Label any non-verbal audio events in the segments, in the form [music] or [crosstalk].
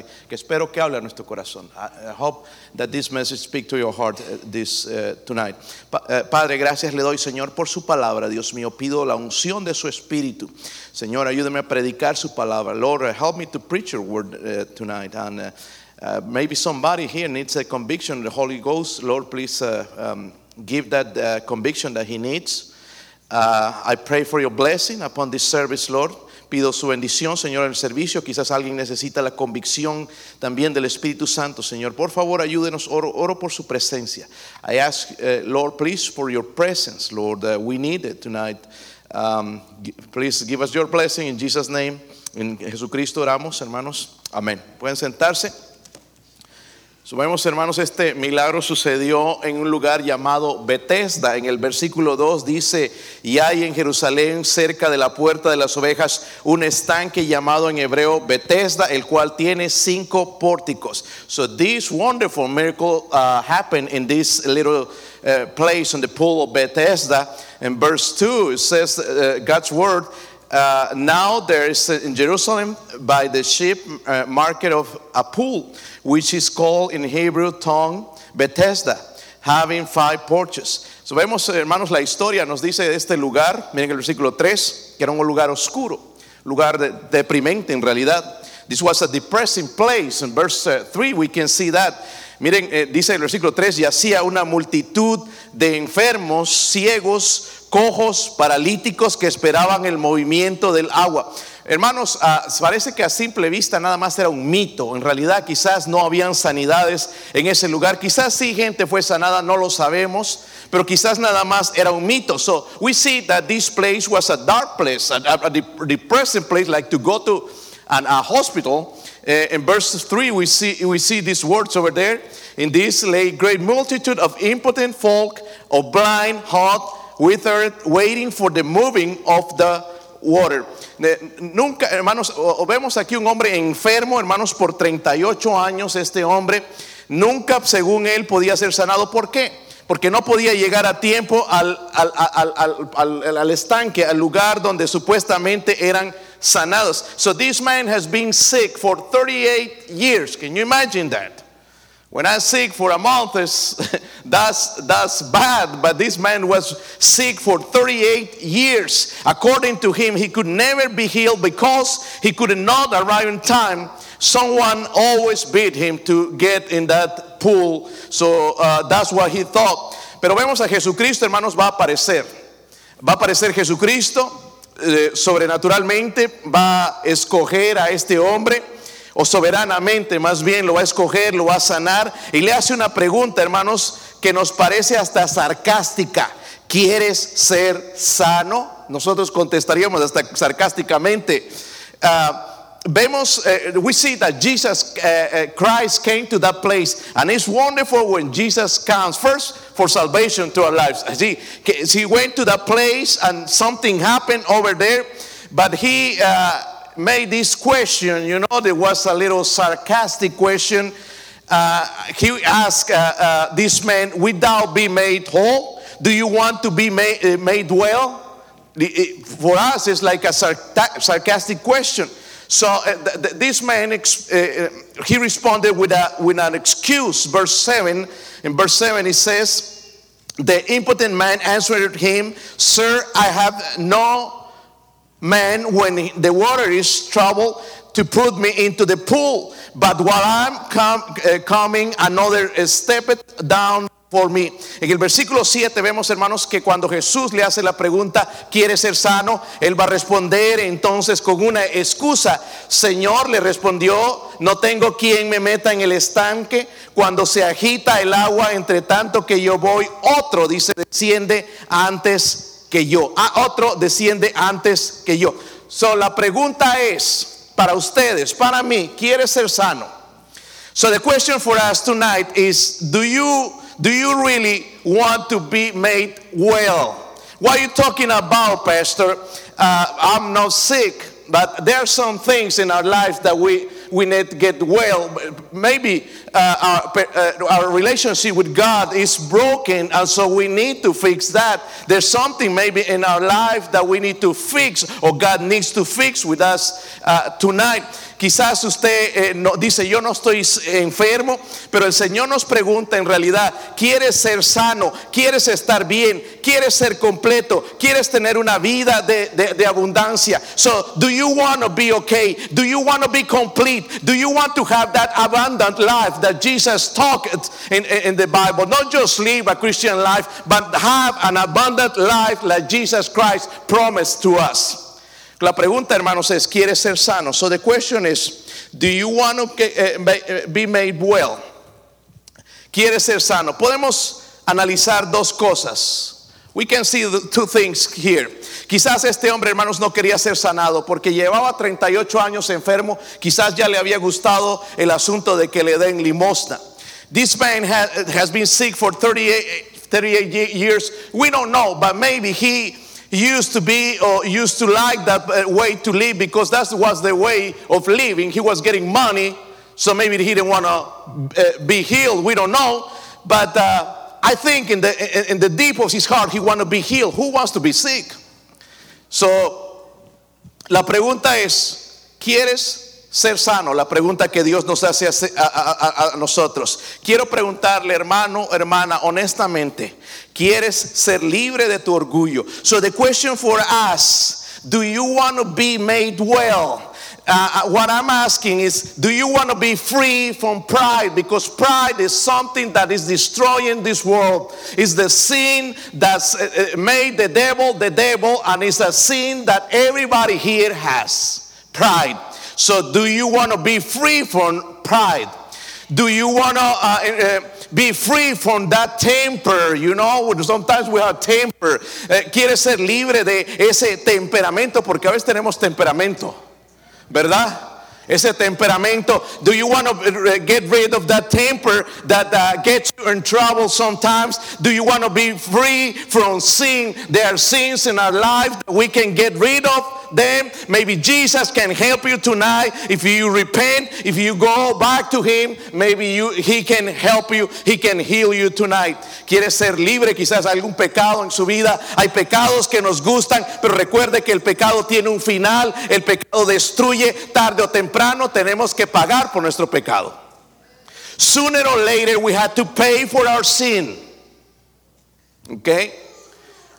mensaje que espero que hable a nuestro corazón. I, I hope that this message speak to your heart uh, this uh, tonight. Pa- uh, Padre, gracias le doy, Señor, por su palabra. Dios mío, pido la unción de su espíritu. Señor, ayúdame a predicar su palabra. Lord, uh, help me to preach your word uh, tonight. And uh, maybe somebody here needs a conviction the Holy Ghost. Lord, please um, give that conviction that he needs. I pray for your blessing upon this service, Lord. Pido su bendición, Señor, en el servicio. Quizás alguien necesita la convicción también del Espíritu Santo, Señor. Por favor, ayúdenos. Oro, oro por su presencia. I ask, uh, Lord, please, for your presence, Lord. We need it tonight. Um, please give us your blessing in Jesus' name. En Jesucristo oramos, hermanos. Amén. Pueden sentarse. Subemos, hermanos, este milagro sucedió en un lugar llamado Bethesda. En el versículo 2 dice, y hay en Jerusalén, cerca de la puerta de las ovejas, un estanque llamado en hebreo Bethesda, el cual tiene cinco pórticos. So this wonderful miracle uh, happened in this little uh, place in the pool of Bethesda. In verse 2, it says uh, God's word, uh, now there is in Jerusalem by the sheep uh, market of a pool, which is called in Hebrew tongue Bethesda, having five porches. So vemos, hermanos, la historia nos dice de este lugar, miren el versículo 3, que era un lugar oscuro, lugar de- deprimente en realidad. This was a depressing place. In verse 3 we can see that. Miren, eh, dice el versículo 3, y hacía una multitud de enfermos, ciegos, cojos, paralíticos que esperaban el movimiento del agua. Hermanos, ah, parece que a simple vista nada más era un mito. En realidad quizás no habían sanidades en ese lugar. Quizás sí gente fue sanada, no lo sabemos. Pero quizás nada más era un mito. So we see that this place was a dark place, a, a- a dep- depressing place, like to go to a hospital. Uh, in verse 3, we see, we see these words over there. In this lay great multitude of impotent folk, of blind, hot, withered, waiting for the moving of the water. Nunca, hermanos, vemos aquí un hombre enfermo, hermanos, por 38 años este hombre. Nunca, según él, podía ser sanado. ¿Por qué? Porque no podía llegar a tiempo al- al- al- al estanque, al lugar donde supuestamente eran sanados. So this man has been sick for 38 years. Can you imagine that? When I'm sick for a month, [laughs] that's, that's bad, but this man was sick for 38 years. According to him, he could never be healed because he could not arrive in time. Someone always beat him to get in that pool. So uh, that's what he thought. Pero vemos a Jesucristo, hermanos, va a aparecer. Va a aparecer Jesucristo eh, sobrenaturalmente, va a escoger a este hombre o soberanamente más bien lo va a escoger, lo va a sanar y le hace una pregunta, hermanos, que nos parece hasta sarcástica. ¿Quieres ser sano? Nosotros contestaríamos hasta sarcásticamente. Ah, vemos, eh, we see that Jesus eh, Christ came to that place, and it's wonderful when Jesus comes first for salvation to our lives. See, he went to that place, and something happened over there, but he uh, made this question. You know, there was a little sarcastic question. Uh, he asked uh, uh, this man, "Would thou be made whole? Do you want to be made, uh, made well?" For us, it's like a sarcastic question. So uh, th- th- this man, ex- uh, uh, he responded with, a, with an excuse. Verse 7, in verse 7 he says, The impotent man answered him, Sir, I have no man when the water is troubled to put me into the pool. But while I'm com- uh, coming, another stepped down for me. En el versículo 7 vemos, hermanos, que cuando Jesús le hace la pregunta, ¿quiere ser sano? Él va a responder entonces con una excusa. Señor, le respondió, no tengo quien me meta en el estanque. Cuando se agita el agua, entre tanto que yo voy, otro, dice, desciende antes que yo. Ah, otro desciende antes que yo. So, la pregunta es, para ustedes, para mí, ¿quiere ser sano? So the question for us tonight is do you do you really want to be made well? What are you talking about, Pastor? Uh, I'm not sick, but there are some things in our life that we we need to get well. Maybe uh, our, uh, our relationship with God is broken, and so we need to fix that. There's something maybe in our life that we need to fix, or God needs to fix with us uh, tonight. Quizás usted eh, no, dice, yo no estoy enfermo, pero el Señor nos pregunta en realidad, ¿quieres ser sano? ¿Quieres estar bien? ¿Quieres ser completo? ¿Quieres tener una vida de, de, de abundancia? So, do you want to be okay? Do you want to be complete? Do you want to have that abundant life that Jesus talked in, in the Bible? Not just live a Christian life, but have an abundant life like Jesus Christ promised to us. La pregunta, hermanos, es, ¿quieres ser sano? So the question is, do you want to eh, eh, be made well? ¿Quieres ser sano? Podemos analizar dos cosas. We can see the two things here. Quizás este hombre, hermanos, no quería ser sanado porque llevaba 38 años enfermo. Quizás ya le había gustado el asunto de que le den limosna. This man has been sick for 38, 38 years. We don't know, but maybe he used to be or used to like that uh, way to live because that was the way of living. He was getting money, so maybe he didn't want to uh, be healed. We don't know, but uh, I think in the in the deep of his heart, he want to be healed. Who wants to be sick? So, la pregunta es, ¿quieres ser sano, la pregunta que Dios nos hace a, nosotros. Quiero preguntarle, hermano, hermana, honestamente, ¿quieres ser libre de tu orgullo? So the question for us, do you want to be made well? Uh, what I'm asking is, do you want to be free from pride? Because pride is something that is destroying this world. It's the sin that's uh, made the devil the devil, and it's a sin that everybody here has. Pride. So, do you want to be free from pride? Do you want to uh, uh, be free from that temper? You know, sometimes we have temper. Uh, ¿Quieres ser libre de ese temperamento? Porque a veces tenemos temperamento, ¿verdad? ese temperamento. Do you want to get rid of that temper that uh, gets you in trouble sometimes? Do you want to be free from sin? There are sins in our life that we can get rid of them. Maybe Jesus can help you tonight. If you repent, if you go back to Him, maybe you, He can help you. He can heal you tonight. ¿Quiere ser libre? Quizás algún pecado en su vida. Hay pecados que nos gustan, pero recuerde que el pecado tiene un final. El pecado destruye tarde o temprano tenemos que pagar por nuestro pecado. Sooner or later we had to pay for our sin. Okay?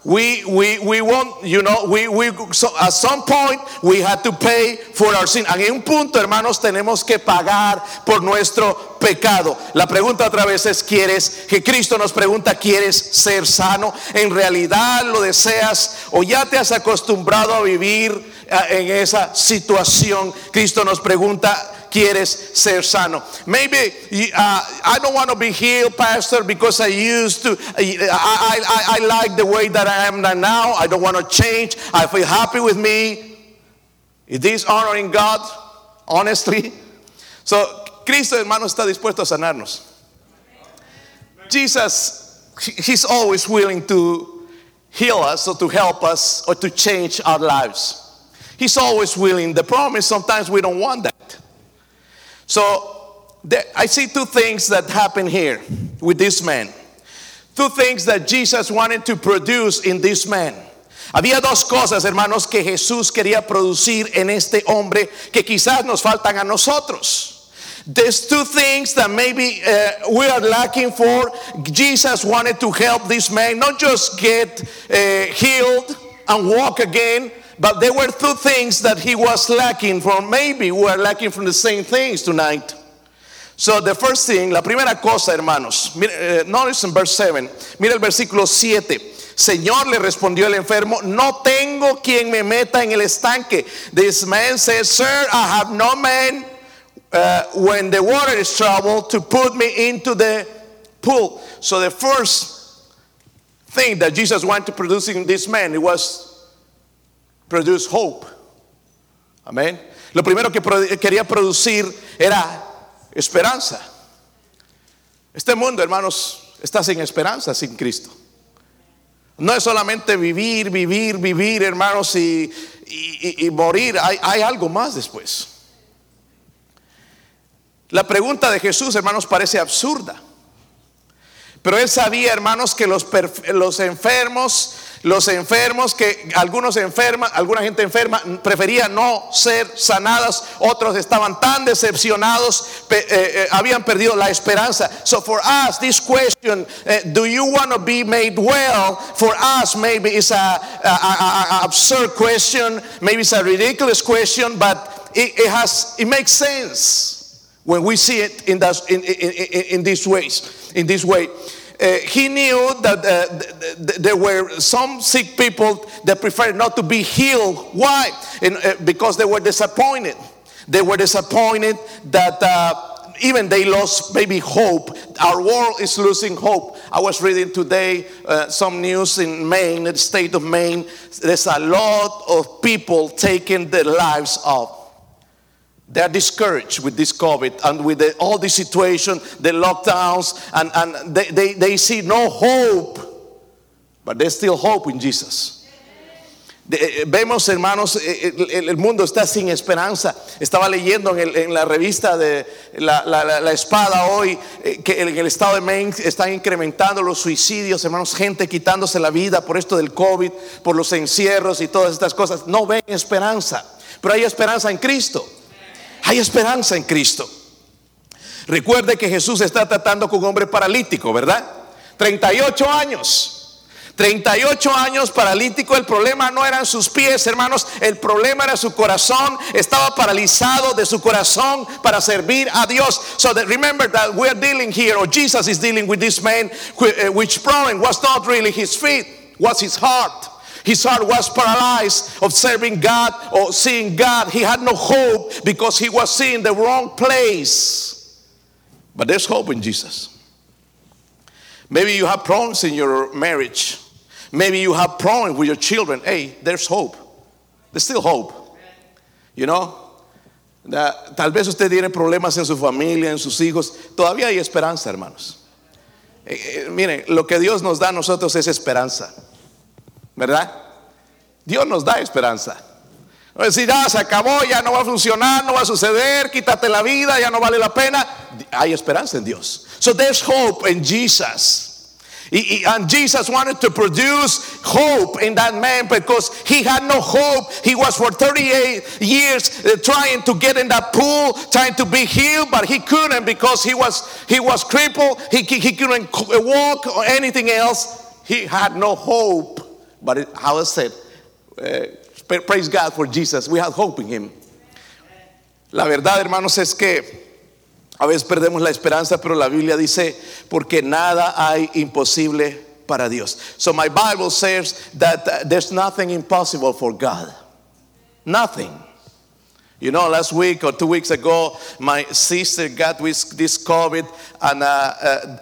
We, we, we want, you know, we, we, so at some point we had to pay for our sin. En un punto, hermanos, tenemos que pagar por nuestro pecado. La pregunta otra vez es, ¿quieres? Que Cristo nos pregunta, ¿quieres ser sano? ¿En realidad lo deseas o ya te has acostumbrado a vivir en esa situación. Cristo nos pregunta, ¿quieres ser sano? Maybe uh, I don't want to be healed, Pastor, because I used to, I, I, I like the way that I am now. I don't want to change. I feel happy with me. Is this honoring God? Honestly. So, Cristo, hermano, está dispuesto a sanarnos. Jesus, He's always willing to heal us or to help us or to change our lives. He's always willing. The problem is sometimes we don't want that. So there, I see two things that happen here with this man. Two things that Jesus wanted to produce in this man. Había dos cosas, hermanos, que Jesús quería producir en este hombre que quizás nos faltan a nosotros. There's two things that maybe uh, we are lacking for. Jesus wanted to help this man not just get uh, healed and walk again, but there were two things that he was lacking from. Maybe we are lacking from the same things tonight. So the first thing, la primera cosa, hermanos, uh, notice in verse 7, mira el versículo 7. Señor, le respondió el enfermo, no tengo quien me meta en el estanque. This man says, Sir, I have no man uh, when the water is troubled to put me into the pool. So the first thing that Jesus wanted to produce in this man, it was produce hope. Amén. Lo primero que quería producir era esperanza. Este mundo, hermanos, está sin esperanza sin Cristo. No es solamente vivir, vivir, vivir, hermanos, y, morir. Hay algo más después. La pregunta de Jesús, hermanos, parece absurda. Pero él sabía, hermanos, que los, los enfermos Los enfermos que algunos enferman, alguna gente enferma prefería no ser sanadas, otros estaban tan decepcionados, eh, eh, habían perdido la esperanza. So for us, this question, eh, do you want to be made well? For us, maybe it's a, absurd question, maybe it's a ridiculous question, but it has it makes sense when we see it in, that, in, in, in, these ways, in this way. Uh, he knew that uh, th- th- there were some sick people that preferred not to be healed. Why? Uh, because they were disappointed. They were disappointed that uh, even they lost maybe hope. Our world is losing hope. I was reading today uh, some news in Maine, in the state of Maine. There's a lot of people taking their lives off. They are discouraged with this COVID and with the, all this situation, the lockdowns, and, and they, they, they see no hope, but there's still hope in Jesus. De- eh, vemos, hermanos, eh, el, mundo está sin esperanza. Estaba leyendo en, la revista de la, la- la- Espada hoy eh, que en el estado de Maine están incrementando los suicidios, hermanos, gente quitándose la vida por esto del COVID, por los encierros y todas estas cosas. No ven esperanza, pero hay esperanza en Cristo. Hay esperanza en Cristo. Recuerde que Jesús está tratando con un hombre paralítico, ¿verdad? 38 años. 38 años paralítico, el problema no eran sus pies, hermanos, el problema era su corazón, estaba paralizado de su corazón para servir a Dios. So that remember that we're dealing here, or Jesus is dealing with this man, uh, which problem was not really his feet, was his heart. His heart was paralyzed of serving God or seeing God. He had no hope because he was seeing the wrong place. But there's hope in Jesus. Maybe you have problems in your marriage. Maybe you have problems with your children. Hey, there's hope. There's still hope. You know? Tal vez usted tiene problemas en su familia, en sus hijos. Todavía hay esperanza, hermanos. Eh, eh, miren, lo que Dios nos da a nosotros es esperanza. ¿Verdad? Dios nos da esperanza. No decir, ya se acabó, ya no va a funcionar, no va a suceder, quítate la vida, ya no vale la pena. Hay esperanza en Dios. So there's hope in Jesus. And Jesus wanted to produce hope in that man because he had no hope. He was for 38 years uh, trying to get in that pool, trying to be healed, but he couldn't because he was he was crippled. He, he couldn't walk or anything else. He had no hope. But it, how I said, pra- praise God for Jesus. We have hope in him. La verdad, hermanos, es que a veces perdemos la esperanza, pero la Biblia dice, porque nada hay imposible para Dios. So my Bible says that uh, there's nothing impossible for God. Nothing. You know, last week or two weeks ago, my sister got with this COVID, and uh, uh,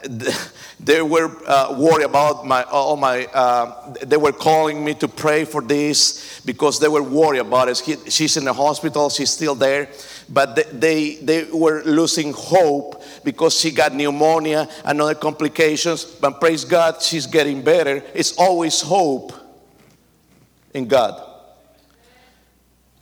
[laughs] they were uh, worried about my all my. Uh, they were calling me to pray for this because they were worried about it. He- she's in the hospital; she's still there, but they, they they were losing hope because she got pneumonia and other complications. But praise God, she's getting better. It's always hope in God.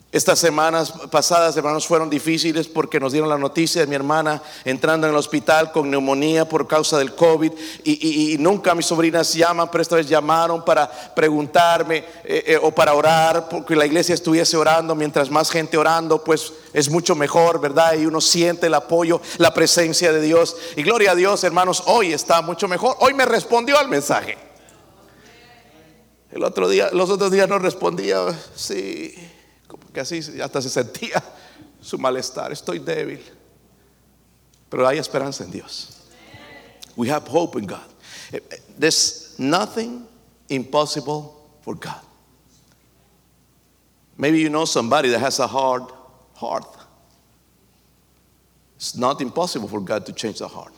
Estas semanas pasadas, hermanos, fueron difíciles porque nos dieron la noticia de mi hermana entrando en el hospital con neumonía por causa del COVID y, nunca mis sobrinas llaman, pero esta vez llamaron para preguntarme eh, eh, o para orar, porque la iglesia estuviese orando, mientras más gente orando, pues es mucho mejor, ¿verdad? Y uno siente el apoyo, la presencia de Dios. Y gloria a Dios, hermanos, hoy está mucho mejor. Hoy me respondió al mensaje. El otro día, los otros días no respondía, sí, que así hasta se sentía su malestar, estoy débil. Pero hay esperanza en Dios. We have hope in God. Eh, eh, There's nothing impossible for God. Maybe you know somebody that has a hard heart. It's not impossible for God to change the heart.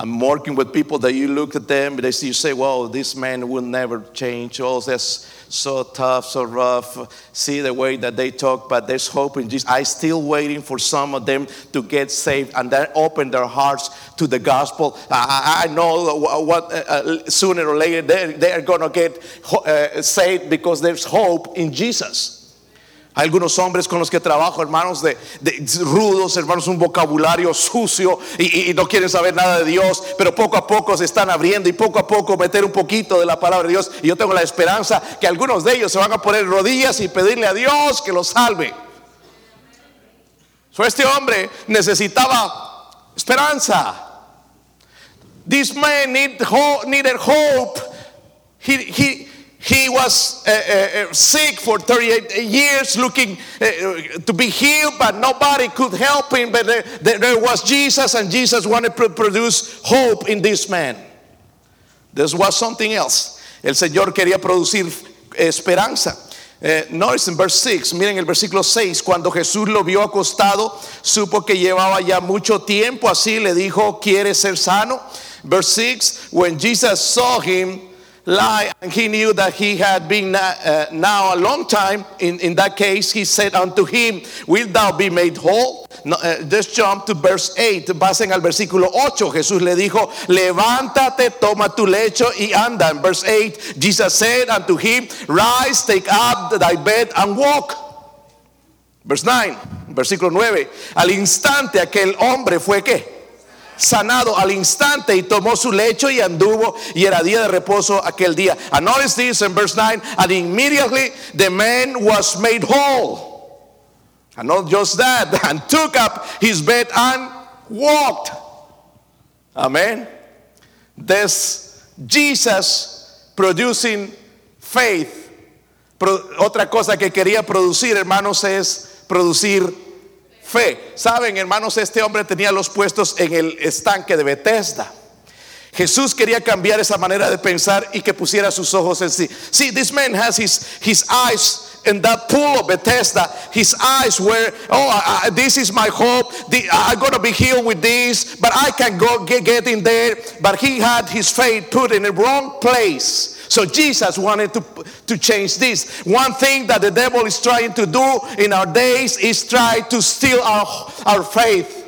I'm working with people that you look at them, they see you say, "Well, this man will never change." Oh, that's so tough, so rough. See the way that they talk, but there's hope in Jesus. I'm still waiting for some of them to get saved and then open their hearts to the gospel. I, I know what uh, uh, sooner or later they they are going to get uh, saved because there's hope in Jesus. Algunos hombres con los que trabajo, hermanos de, rudos, hermanos, un vocabulario sucio y, no quieren saber nada de Dios, pero poco a poco se están abriendo y poco a poco meter un poquito de la palabra de Dios. Y yo tengo la esperanza que algunos de ellos se van a poner rodillas y pedirle a Dios que los salve. So, este hombre necesitaba esperanza. This man need hope, needed hope. He, he was uh, uh, sick for 38 years, looking uh, to be healed, but nobody could help him. But there, there, was Jesus, and Jesus wanted to produce hope in this man. There was something else. El Señor quería producir esperanza. Notice in verse 6, miren el versículo 6, cuando Jesús lo vio acostado, supo que llevaba ya mucho tiempo así, le dijo, ¿quieres ser sano? Verse 6, when Jesus saw him lie, and he knew that he had been uh, now a long time, in, in that case, he said unto him, Wilt thou be made whole? No, uh, just jump to verse 8, pasen al versículo 8, Jesús le dijo, levántate, toma tu lecho y anda. In verse 8, Jesus said unto him, Rise, take up thy bed and walk. Verse 9, versículo 9, al instante aquel hombre fue que sanado al instante y tomó su lecho y anduvo y era día de reposo aquel día. And notice this in verse 9, and immediately the man was made whole. And not just that, [laughs] and took up his bed and walked. Amen. This Jesus producing faith. Otra cosa que quería producir, hermanos, es producir fe. Saben, hermanos, este hombre tenía los puestos en el estanque de Bethesda. Jesús quería cambiar esa manera de pensar y que pusiera sus ojos en sí. See, this man has his, his eyes in that pool of Bethesda. His eyes were, oh, uh, this is my hope. The, I'm going to be healed with this, but I can go get, get in there. But he had his faith put in the wrong place. So Jesus wanted to, to change this. One thing that the devil is trying to do in our days is try to steal our, our faith.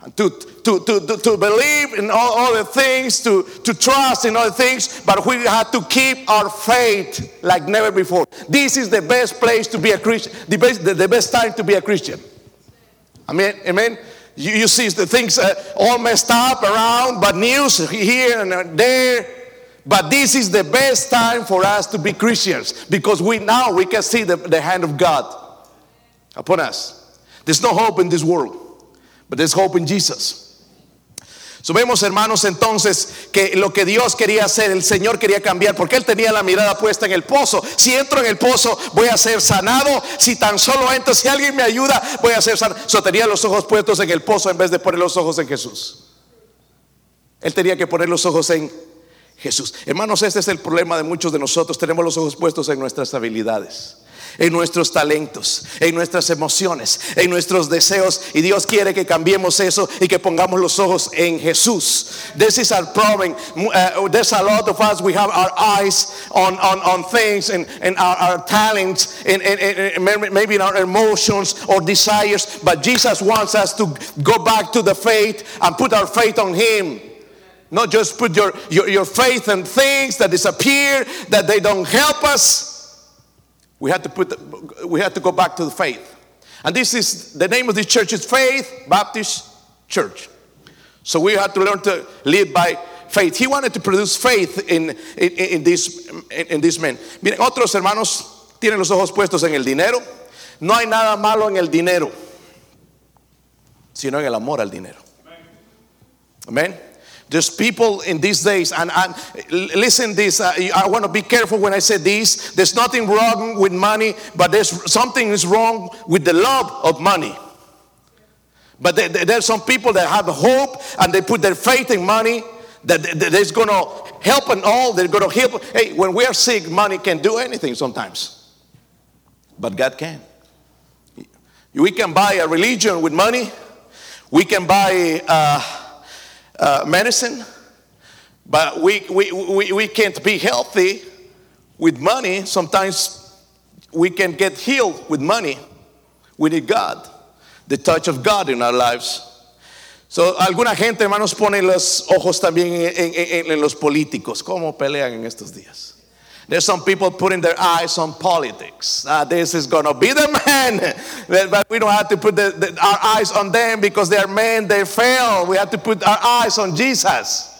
And to, to, to, to, believe in all other things, to, to trust in other things, but we have to keep our faith like never before. This is the best place to be a Christian, the best, the, the best time to be a Christian. Amen. Amen. You, you see the things uh, all messed up around, but news here and there. But this is the best time for us to be Christians because we now we can see the, the hand of God upon us. There's no hope in this world, but there's hope in Jesus. So vemos hermanos entonces que lo que Dios quería hacer, el Señor quería cambiar, porque Él tenía la mirada puesta en el pozo. Si entro en el pozo voy a ser sanado, si tan solo entro, si alguien me ayuda voy a ser sanado. So tenía los ojos puestos en el pozo en vez de poner los ojos en Jesús. Él tenía que poner los ojos en Jesús. Hermanos, este es el problema de muchos de nosotros. Tenemos los ojos puestos en nuestras habilidades, en nuestros talentos, en nuestras emociones, en nuestros deseos. Y Dios quiere que cambiemos eso y que pongamos los ojos en Jesús. This is our problem. Uh, there's a lot of us, we have our eyes on, on, on things and, and our, our talents and, and, and maybe in our emotions or desires. But Jesus wants us to go back to the faith and put our faith on Him. Not just put your, your, your faith in things that disappear, that they don't help us. We had to put the, we had to go back to the faith. And this is the name of this church is Faith Baptist Church. So we had to learn to live by faith. He wanted to produce faith in, in, in this, in, in this man. Miren, otros hermanos tienen los ojos puestos en el dinero. No hay nada malo en el dinero, sino en el amor al dinero. Amén. There's people in these days, and, and listen this. Uh, I want to be careful when I say this. There's nothing wrong with money, but there's something is wrong with the love of money. But there, there's some people that have hope and they put their faith in money that, that it's going to help and all. They're going to help. Hey, when we are sick, money can do anything sometimes, but God can. We can buy a religion with money. We can buy. Uh, uh, medicine, but we, we, we, we can't be healthy with money. Sometimes we can get healed with money. We need God, the touch of God in our lives. So, alguna gente, hermanos, pone los ojos también en, en, en, los políticos. ¿Cómo pelean en estos días? There's some people putting their eyes on politics. Uh, this is going to be the man. [laughs] but we don't have to put the, the, our eyes on them because they're men, they fail. We have to put our eyes on Jesus.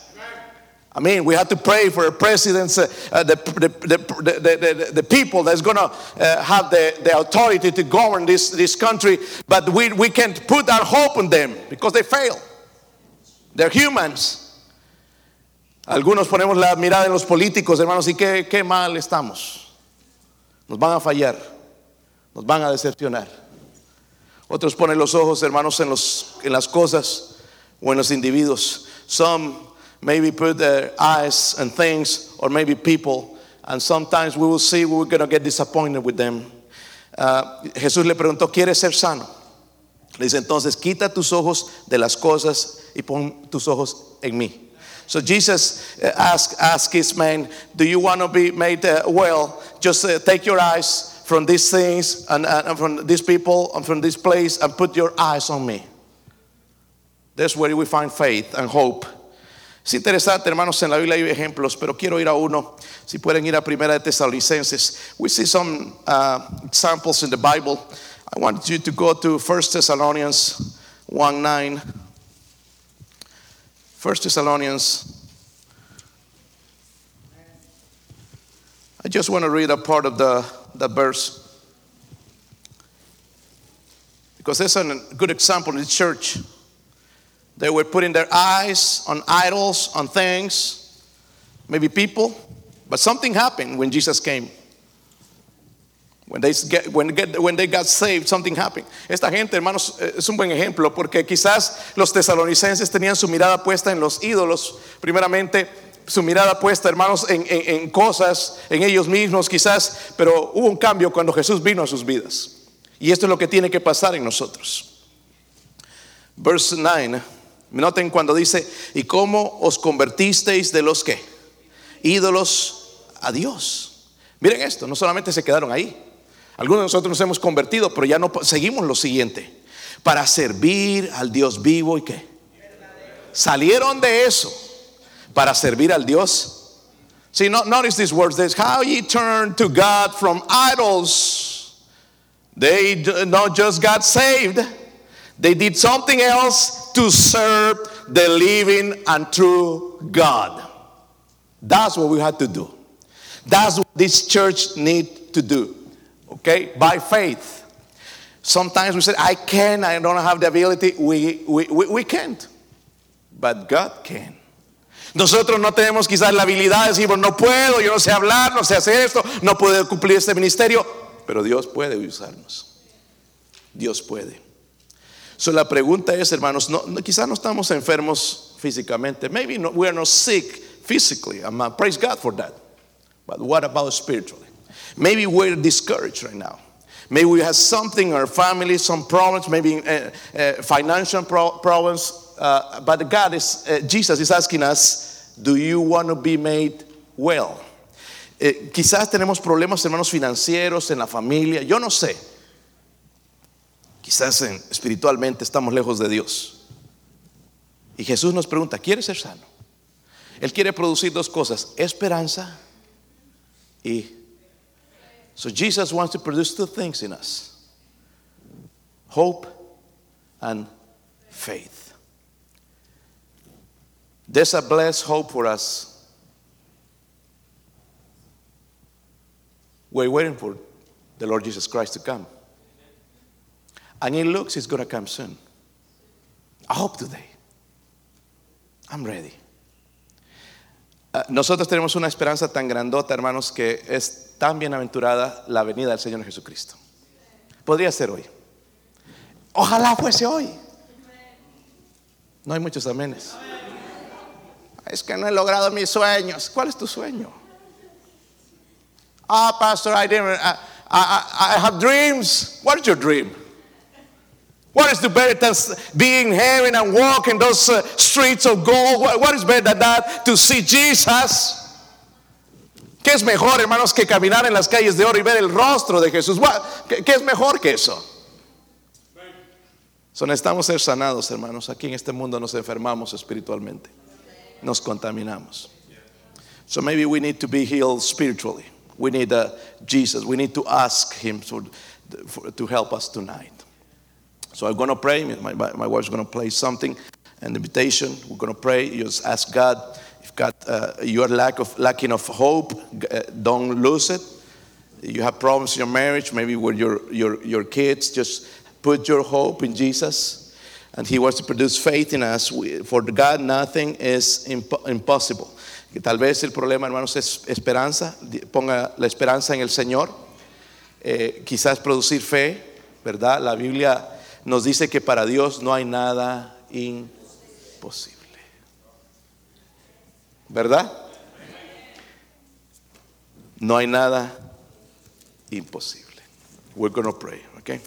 I mean, we have to pray for presidents, president, uh, the, the, the, the, people that's going to uh, have the, the authority to govern this, this country, but we, we can't put our hope on them because they fail. They're humans. Algunos ponemos la mirada en los políticos, hermanos, y qué, qué mal estamos. Nos van a fallar, nos van a decepcionar. Otros ponen los ojos, hermanos, en, los, en las cosas o en los individuos. Some maybe put their eyes on things or maybe people, and sometimes we will see we're going to get disappointed with them. Uh, Jesús le preguntó, ¿quieres ser sano? Le dice entonces, quita tus ojos de las cosas y pon tus ojos en mí. So Jesus uh, asked, his man, Do you want to be made uh, well? Just uh, take your eyes from these things and, and from these people and from this place and put your eyes on me. That's where we find faith and hope. Es interesante, hermanos, en la Biblia hay ejemplos, pero quiero ir a uno. Si pueden ir a Primera de Tesalonicenses. We see some uh, examples in the Bible. I want you to go to 1 Thessalonians 1 9. First Thessalonians. I just want to read a part of the, the verse. Because there's a good example in the church. They were putting their eyes on idols, on things, maybe people, but something happened when Jesus came. When they, get, when, get, when they got saved, something happened. Esta gente, hermanos, eh, es un buen ejemplo porque quizás los tesalonicenses tenían su mirada puesta en los ídolos, primeramente su mirada puesta, hermanos, en, en, en cosas, en ellos mismos quizás, pero hubo un cambio cuando Jesús vino a sus vidas. Y esto es lo que tiene que pasar en nosotros. Verse 9, noten cuando dice, ¿y cómo os convertisteis de los que? Ídolos a Dios. Miren esto, no solamente se quedaron ahí, algunos de nosotros nos hemos convertido, pero ya no seguimos lo siguiente. Para servir al Dios vivo y qué. Salieron de eso para servir al Dios. See, no, notice these words. This how ye turn to God from idols. They not just got saved. They did something else to serve the living and true God. That's what we had to do. That's what this church need to do. Okay? By faith. Sometimes we say, I can, I don't have the ability. We, we, we, we can't. But God can. Nosotros no tenemos quizás la habilidad de decir, no puedo, yo no sé hablar, no sé hacer esto, no puedo cumplir este ministerio, pero Dios puede usarnos. Dios puede. So la pregunta es, hermanos, no, quizás no estamos enfermos físicamente. Maybe no, we are not sick physically. I'm, praise God for that. But what about spiritually? Maybe we're discouraged right now. Maybe we have something in our family, some problems, maybe uh, uh, financial pro problems. Uh, but God is, uh, Jesus is asking us, do you want to be made well? Eh, quizás tenemos problemas, hermanos, financieros, en la familia, yo no sé. Quizás en, espiritualmente estamos lejos de Dios. Y Jesús nos pregunta, ¿quieres ser sano? Él quiere producir dos cosas, esperanza y so Jesus wants to produce two things in us hope and faith. There's a blessed hope for us. We're waiting for the Lord Jesus Christ to come. And it looks He's going to come soon. I hope today. I'm ready. Uh, nosotros tenemos una esperanza tan grandota, hermanos, que es tan bienaventurada la venida del Señor Jesucristo. Podría ser hoy. Ojalá fuese hoy. No hay muchos amenes. Es que no he logrado mis sueños. ¿Cuál es tu sueño? Ah, pastor, I didn't. I, I, have dreams. What is your dream? What is the better than being here and walking those uh, streets of gold? What is better than that? To see Jesus. ¿Qué es mejor, hermanos, que caminar en las calles de oro y ver el rostro de Jesús? ¿Qué, es mejor que eso? So, necesitamos ser sanados, hermanos. Aquí en este mundo nos enfermamos espiritualmente. Nos contaminamos. So maybe we need to be healed spiritually. we need uh, Jesus. We need to ask Him for, for, to help us tonight. So I'm going to pray. My, my, my wife's going to play something, an invitation. We're going to pray. You just ask God. God, uh, you are lack of, lacking of hope, uh, don't lose it. You have problems in your marriage, maybe with your, your, your kids, just put your hope in Jesus. And He wants to produce faith in us. For God, nothing is imp- impossible. Tal vez el problema, hermanos, es esperanza. Ponga la esperanza en el Señor. Eh, quizás producir fe, ¿verdad? La Biblia nos dice que para Dios no hay nada imposible. ¿Verdad? No hay nada imposible. We're going to pray, okay?